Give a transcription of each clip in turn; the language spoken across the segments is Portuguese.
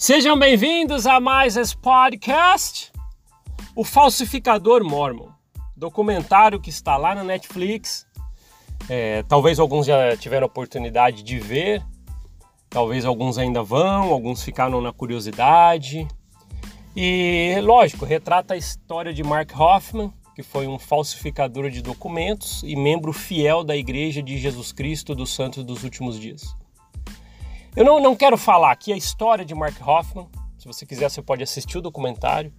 Sejam bem-vindos a mais esse podcast, O Falsificador Mormon, documentário que está lá na Netflix. É, talvez alguns já tiveram oportunidade de ver, talvez alguns ainda vão, alguns ficaram na curiosidade. E, lógico, retrata a história de Mark Hoffman, que foi um falsificador de documentos e membro fiel da Igreja de Jesus Cristo dos Santos dos Últimos Dias. Eu não, não quero falar aqui a história de Mark Hoffman. Se você quiser, você pode assistir o documentário.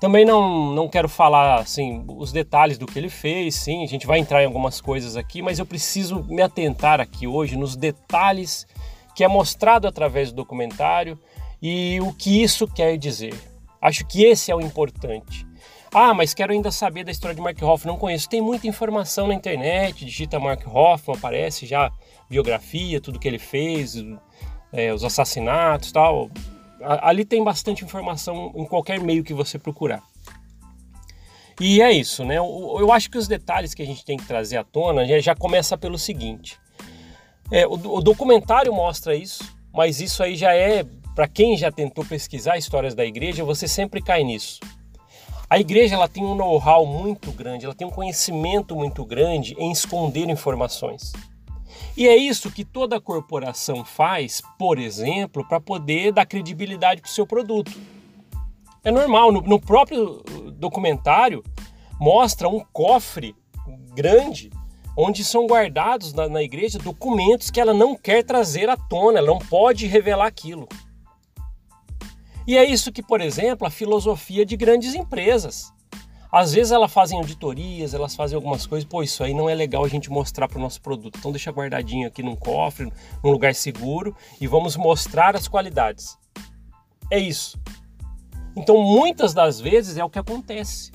Também não, não quero falar assim os detalhes do que ele fez, sim, a gente vai entrar em algumas coisas aqui, mas eu preciso me atentar aqui hoje nos detalhes que é mostrado através do documentário e o que isso quer dizer. Acho que esse é o importante. Ah, mas quero ainda saber da história de Mark Hoffman, não conheço. Tem muita informação na internet, digita Mark Hoffman, aparece já biografia, tudo que ele fez, é, os assassinatos tal. Ali tem bastante informação em qualquer meio que você procurar. E é isso, né? Eu, acho que os detalhes que a gente tem que trazer à tona já, já começa pelo seguinte. É, o, o documentário mostra isso, mas isso aí já é, para quem já tentou pesquisar histórias da igreja, você sempre cai nisso. A igreja ela tem um know-how muito grande, ela tem um conhecimento muito grande em esconder informações. E é isso que toda corporação faz, por exemplo, para poder dar credibilidade para o seu produto. É normal, no, no próprio documentário mostra um cofre grande onde são guardados na, na, igreja documentos que ela não quer trazer à tona, ela não pode revelar aquilo. E é isso que, por exemplo, a filosofia de grandes empresas. Às vezes elas fazem auditorias, elas fazem algumas coisas, pô, isso aí não é legal a gente mostrar para o nosso produto. Então deixa guardadinho aqui num cofre, num lugar seguro e vamos mostrar as qualidades. É isso. Então muitas das vezes é o que acontece.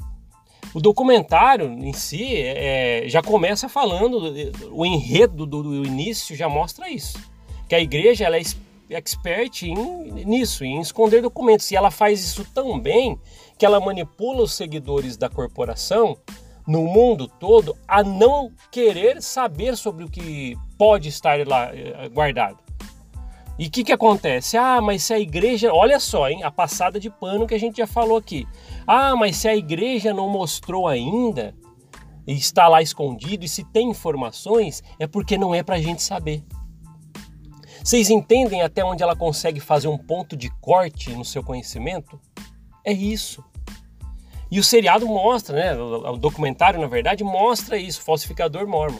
O documentário em si é, já começa falando, o enredo do, do, início já mostra isso. Que a igreja ela é expert em, nisso, em esconder documentos. E ela faz isso tão bem que ela manipula os seguidores da corporação no mundo todo a não querer saber sobre o que pode estar lá eh, guardado. E o que, que acontece? Ah, mas se a igreja. Olha só, hein? A passada de pano que a gente já falou aqui. Ah, mas se a igreja não mostrou ainda, e está lá escondido, e se tem informações, é porque não é para a gente saber. Vocês entendem até onde ela consegue fazer um ponto de corte no seu conhecimento? É isso. E o seriado mostra, né? O documentário, na verdade, mostra isso, falsificador mormon.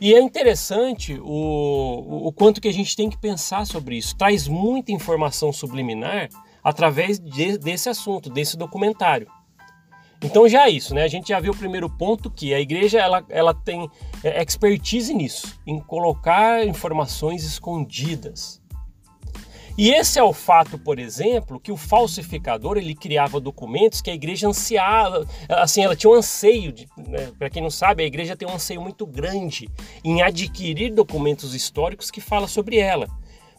E é interessante o, o quanto que a gente tem que pensar sobre isso. Traz muita informação subliminar através de, desse assunto, desse documentário. Então já é isso, né? A gente já viu o primeiro ponto que a igreja ela, ela tem é, expertise nisso, em colocar informações escondidas. E esse é o fato, por exemplo, que o falsificador ele criava documentos que a igreja ansiava, assim, ela tinha um anseio, né? para quem não sabe, a igreja tem um anseio muito grande em adquirir documentos históricos que fala sobre ela.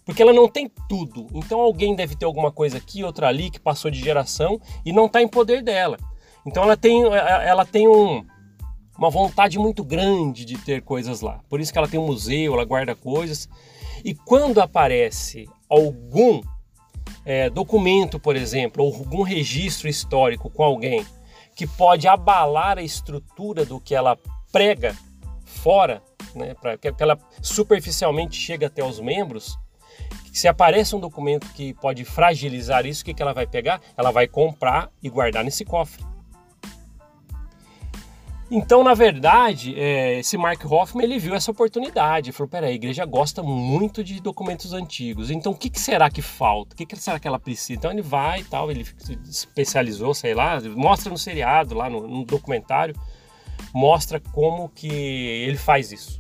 Porque ela não tem tudo. Então alguém deve ter alguma coisa aqui, outra ali, que passou de geração e não está em poder dela. Então ela tem, ela tem um, uma vontade muito grande de ter coisas lá. Por isso que ela tem um museu, ela guarda coisas. E quando aparece algum é, documento, por exemplo, ou algum registro histórico com alguém que pode abalar a estrutura do que ela prega fora, né, para que ela superficialmente chegue até os membros, se aparece um documento que pode fragilizar isso, o que, que ela vai pegar? Ela vai comprar e guardar nesse cofre. Então, na verdade, é, esse Mark Hoffman ele viu essa oportunidade. Ele falou: peraí, a igreja gosta muito de documentos antigos. Então, o que, que será que falta? O que, que, será que ela precisa? Então, ele vai e tal. Ele se especializou, sei lá, mostra no seriado, lá no, no documentário, mostra como que ele faz isso.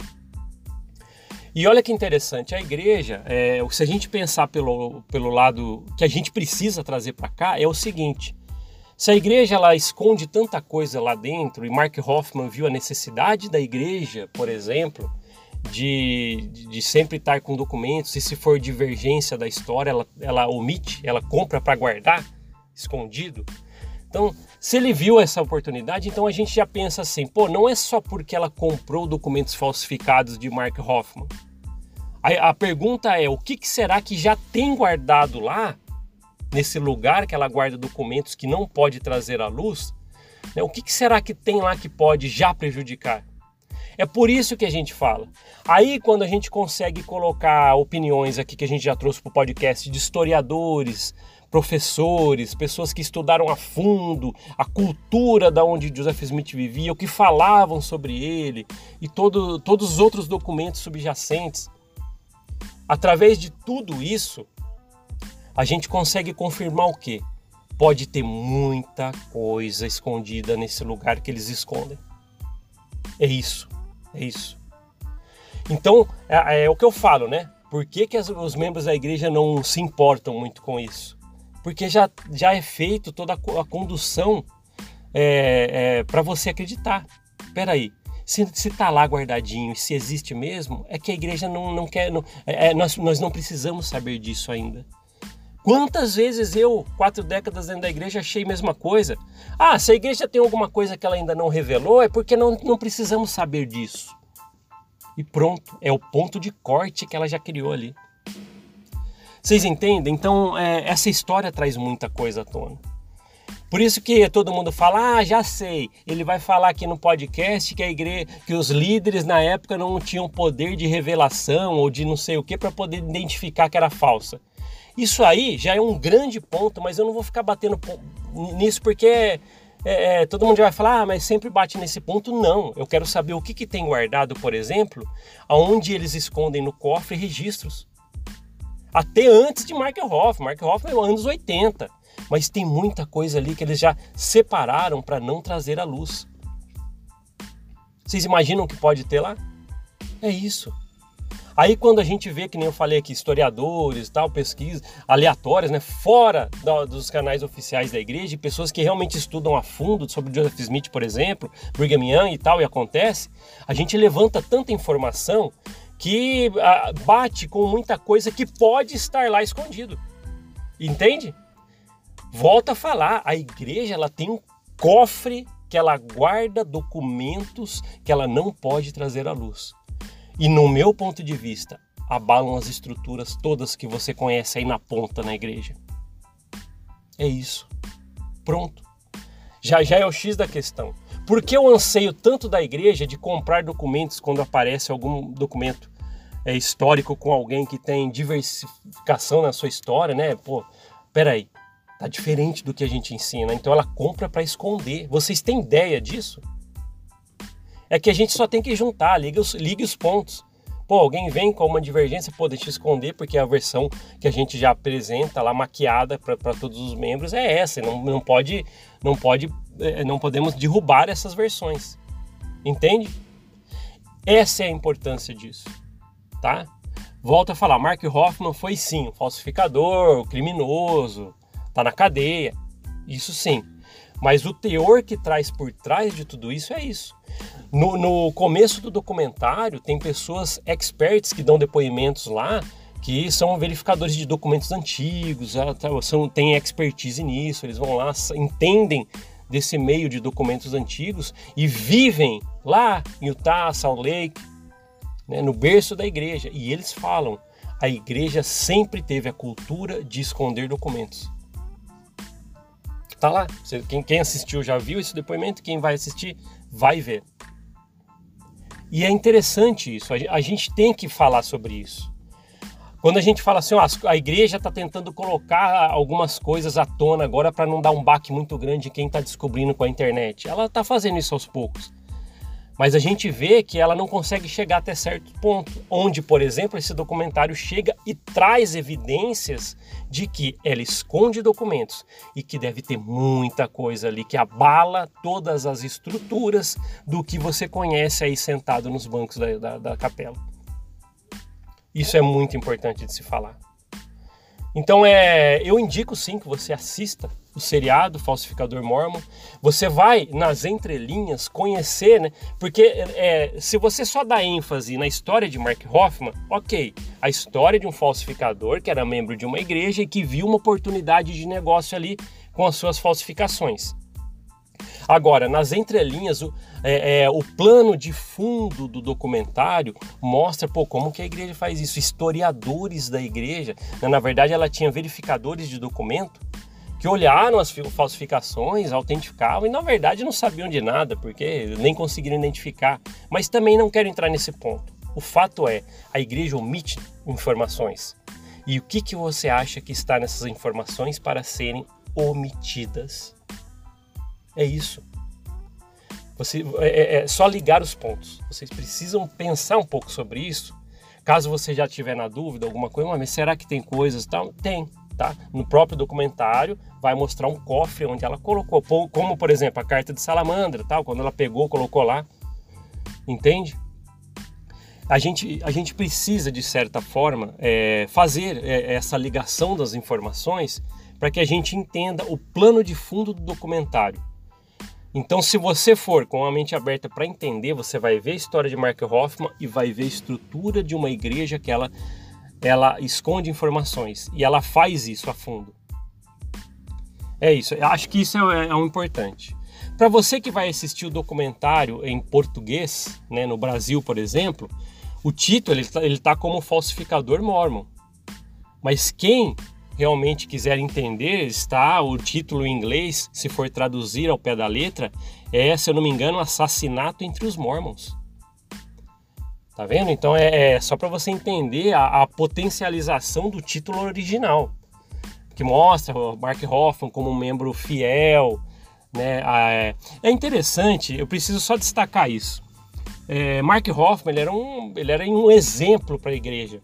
E olha que interessante, a igreja, é, se a gente pensar pelo, pelo lado que a gente precisa trazer para cá, é o seguinte: se a igreja ela esconde tanta coisa lá dentro, e Mark Hoffman viu a necessidade da igreja, por exemplo, de, de sempre estar com documentos, e se for divergência da história, ela, ela omite, ela compra para guardar, escondido. Então, se ele viu essa oportunidade, então a gente já pensa assim, pô, não é só porque ela comprou documentos falsificados de Mark Hoffman. A, a pergunta é: o que, que será que já tem guardado lá, nesse lugar que ela guarda documentos que não pode trazer à luz? Né? O que, que será que tem lá que pode já prejudicar? É por isso que a gente fala. Aí, quando a gente consegue colocar opiniões aqui que a gente já trouxe para o podcast de historiadores, professores, pessoas que estudaram a fundo a cultura da onde Joseph Smith vivia, o que falavam sobre ele e todo, todos os outros documentos subjacentes. Através de tudo isso, a gente consegue confirmar o quê? Pode ter muita coisa escondida nesse lugar que eles escondem. É isso. É isso. Então, é, é o que eu falo, né? Por que, que as, os membros da igreja não se importam muito com isso? Porque já, já é feito toda a, condução é, é, para você acreditar. Espera aí, se está lá guardadinho se existe mesmo, é que a igreja não, não quer. Não, é, é, nós, nós não precisamos saber disso ainda. Quantas vezes eu, quatro décadas dentro da igreja, achei a mesma coisa? Ah, se a igreja tem alguma coisa que ela ainda não revelou, é porque não, não precisamos saber disso. E pronto, é o ponto de corte que ela já criou ali. Vocês entendem? Então, é, essa história traz muita coisa à tona. Por isso que todo mundo fala, ah, já sei. Ele vai falar aqui no podcast que a igreja, que os líderes na época não tinham poder de revelação ou de não sei o que para poder identificar que era falsa. Isso aí já é um grande ponto, mas eu não vou ficar batendo nisso porque é, é, todo mundo vai falar, ah, mas sempre bate nesse ponto. Não, eu quero saber o que, que tem guardado, por exemplo, aonde eles escondem no cofre registros. Até antes de Mark Hoff. Mark Hoff é anos 80. Mas tem muita coisa ali que eles já separaram para não trazer à luz. Vocês imaginam o que pode ter lá? É isso. Aí quando a gente vê, que nem eu falei aqui, historiadores, tal, pesquisas aleatórias, né, fora da, dos canais oficiais da igreja, pessoas que realmente estudam a fundo sobre Joseph Smith, por exemplo, Brigham Young e tal, e acontece, a gente levanta tanta informação que a, ah, bate com muita coisa que pode estar lá escondido. Entende? Volta a falar, a igreja ela tem um cofre que ela guarda documentos que ela não pode trazer à luz. E no meu ponto de vista, abalam as estruturas todas que você conhece aí na ponta na igreja. É isso. Pronto. Já já é o X da questão. Por que eu anseio tanto da igreja de comprar documentos quando aparece algum documento é, histórico com alguém que tem diversificação na sua história, né? Pô, peraí, tá diferente do que a gente ensina. Então ela compra para esconder. Vocês têm ideia disso? É que a gente só tem que juntar, liga os, os pontos. Pô, alguém vem com uma divergência, pô, deixa eu esconder, porque a versão que a gente já apresenta lá, maquiada para todos os membros, é essa. Não, não pode, não pode, é, não podemos derrubar essas versões. Entende? Essa é a importância disso, tá? Volto a falar, Mark Hoffman foi sim um falsificador, um criminoso, tá na cadeia, isso sim. Mas o teor que traz por trás de tudo isso é isso. No, no começo do documentário, tem pessoas experts que dão depoimentos lá que são verificadores de documentos antigos, tá, são, têm expertise nisso, eles vão lá, entendem desse meio de documentos antigos e vivem lá em Utah, Salt Lake, né, no berço da igreja. E eles falam: a igreja sempre teve a cultura de esconder documentos. Tá lá. Quem assistiu já viu esse depoimento, quem vai assistir vai ver. E é interessante isso, a gente tem que falar sobre isso. Quando a gente fala assim, ó, a igreja está tentando colocar algumas coisas à tona agora para não dar um baque muito grande em quem está descobrindo com a internet. Ela está fazendo isso aos poucos. Mas a gente vê que ela não consegue chegar até certo ponto, onde, por exemplo, esse documentário chega e traz evidências de que ela esconde documentos e que deve ter muita coisa ali que abala todas as estruturas do que você conhece aí sentado nos bancos da, da, da capela. Isso é muito importante de se falar. Então é, eu indico sim que você assista o seriado Falsificador Mormon. Você vai nas entrelinhas conhecer, né? Porque é, se você só dá ênfase na história de Mark Hoffman, ok, a história de um falsificador que era membro de uma igreja e que viu uma oportunidade de negócio ali com as suas falsificações. Agora, nas entrelinhas, o, é, é, o plano de fundo do documentário mostra pô, como que a igreja faz isso. Historiadores da igreja, né? na verdade, ela tinha verificadores de documento que olharam as falsificações, autenticavam e na verdade não sabiam de nada, porque nem conseguiram identificar. Mas também não quero entrar nesse ponto. O fato é, a igreja omite informações. E o que, que você acha que está nessas informações para serem omitidas? É isso. Você, é, é, é só ligar os pontos. Vocês precisam pensar um pouco sobre isso. Caso você já tiver na dúvida, alguma coisa, mas será que tem coisas tal? Tem tá? No próprio documentário vai mostrar um cofre onde ela colocou, como por exemplo a carta de salamandra, tal, quando ela pegou, colocou lá, entende? A gente, a gente precisa de certa forma é, fazer é, essa ligação das informações para que a gente entenda o plano de fundo do documentário. Então, se você for com a mente aberta para entender, você vai ver a história de Mark Hoffman e vai ver a estrutura de uma igreja que ela ela esconde informações e ela faz isso a fundo. É isso, eu acho que isso é, é um importante. Para você que vai assistir o documentário em português, né, no Brasil, por exemplo, o título ele está ele tá como falsificador mormon. Mas quem realmente quiser entender, está o título em inglês, se for traduzir ao pé da letra, é, se eu não me engano, Assassinato entre os Mormons. Tá vendo? Então é, é só para você entender a, a, potencialização do título original, que mostra o Mark Hoffman como um membro fiel. Né? É, é interessante, eu preciso só destacar isso. É, Mark Hoffman ele era, um, ele era um exemplo para a igreja.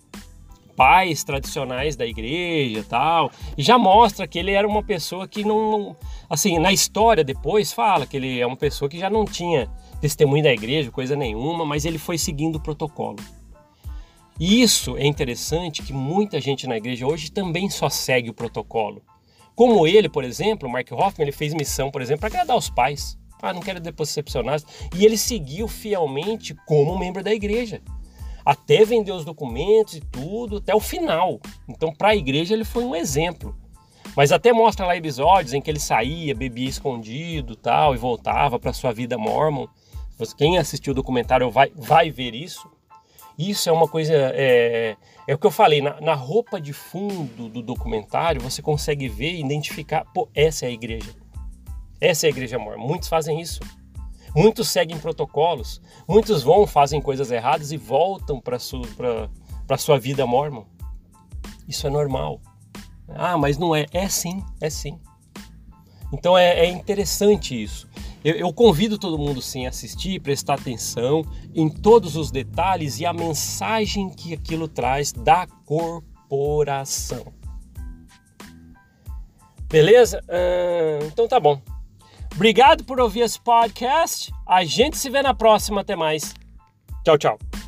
Pais tradicionais da igreja tal. E já mostra que ele era uma pessoa que não. Assim, na história depois fala que ele é uma pessoa que já não tinha testemunho da igreja, coisa nenhuma, mas ele foi seguindo o protocolo. E isso é interessante que muita gente na igreja hoje também só segue o protocolo. Como ele, por exemplo, Mark Hoffman, ele fez missão, por exemplo, para agradar os pais. Ah, não quero decepcionar. E ele seguiu fielmente como membro da igreja. Até vender os documentos e tudo, até o final. Então, para a igreja, ele foi um exemplo. Mas até mostra lá episódios em que ele saía, bebia escondido tal, e voltava para sua vida mormon. Quem assistiu o documentário vai, vai ver isso. Isso é uma coisa. É, é o que eu falei, na, na, roupa de fundo do documentário você consegue ver e identificar: pô, essa é a igreja. Essa é a igreja amor. Muitos fazem isso. Muitos seguem protocolos. Muitos vão, fazem coisas erradas e voltam para a sua vida mormon. Isso é normal. Ah, mas não é. É sim, é sim. Então é, é interessante isso. Eu, eu, convido todo mundo sim a assistir, prestar atenção em todos os detalhes e a mensagem que aquilo traz da corporação. Beleza? Uh, então tá bom. Obrigado por ouvir esse podcast. A gente se vê na próxima. Até mais. Tchau, tchau.